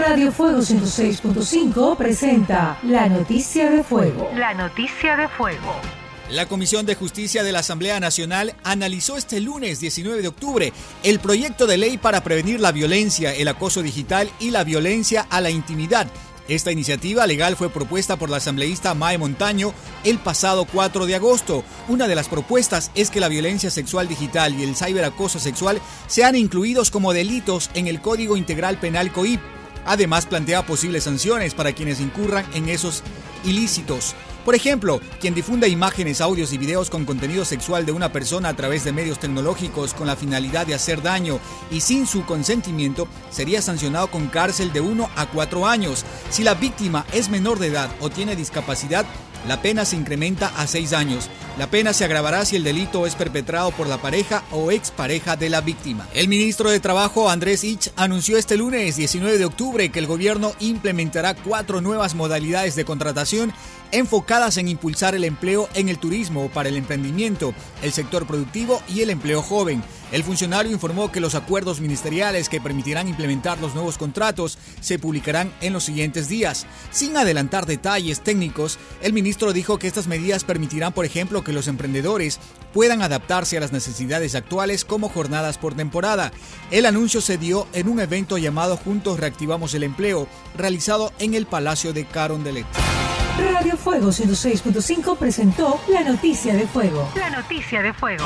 Radio Fuego 106.5 presenta La Noticia de Fuego. La Noticia de Fuego. La Comisión de Justicia de la Asamblea Nacional analizó este lunes 19 de octubre el proyecto de ley para prevenir la violencia, el acoso digital y la violencia a la intimidad. Esta iniciativa legal fue propuesta por la asambleísta Mae Montaño el pasado 4 de agosto. Una de las propuestas es que la violencia sexual digital y el ciberacoso sexual sean incluidos como delitos en el Código Integral Penal COIP. Además, plantea posibles sanciones para quienes incurran en esos ilícitos. Por ejemplo, quien difunda imágenes, audios y videos con contenido sexual de una persona a través de medios tecnológicos con la finalidad de hacer daño y sin su consentimiento sería sancionado con cárcel de 1 a 4 años. Si la víctima es menor de edad o tiene discapacidad, la pena se incrementa a seis años. La pena se agravará si el delito es perpetrado por la pareja o expareja de la víctima. El ministro de Trabajo, Andrés Ich, anunció este lunes 19 de octubre que el gobierno implementará cuatro nuevas modalidades de contratación enfocadas en impulsar el empleo en el turismo para el emprendimiento, el sector productivo y el empleo joven. El funcionario informó que los acuerdos ministeriales que permitirán implementar los nuevos contratos se publicarán en los siguientes días. Sin adelantar detalles técnicos, el ministro dijo que estas medidas permitirán, por ejemplo, que los emprendedores puedan adaptarse a las necesidades actuales como jornadas por temporada. El anuncio se dio en un evento llamado Juntos Reactivamos el Empleo, realizado en el Palacio de Carondelet. Radio Fuego 106.5 presentó La Noticia de Fuego. La Noticia de Fuego.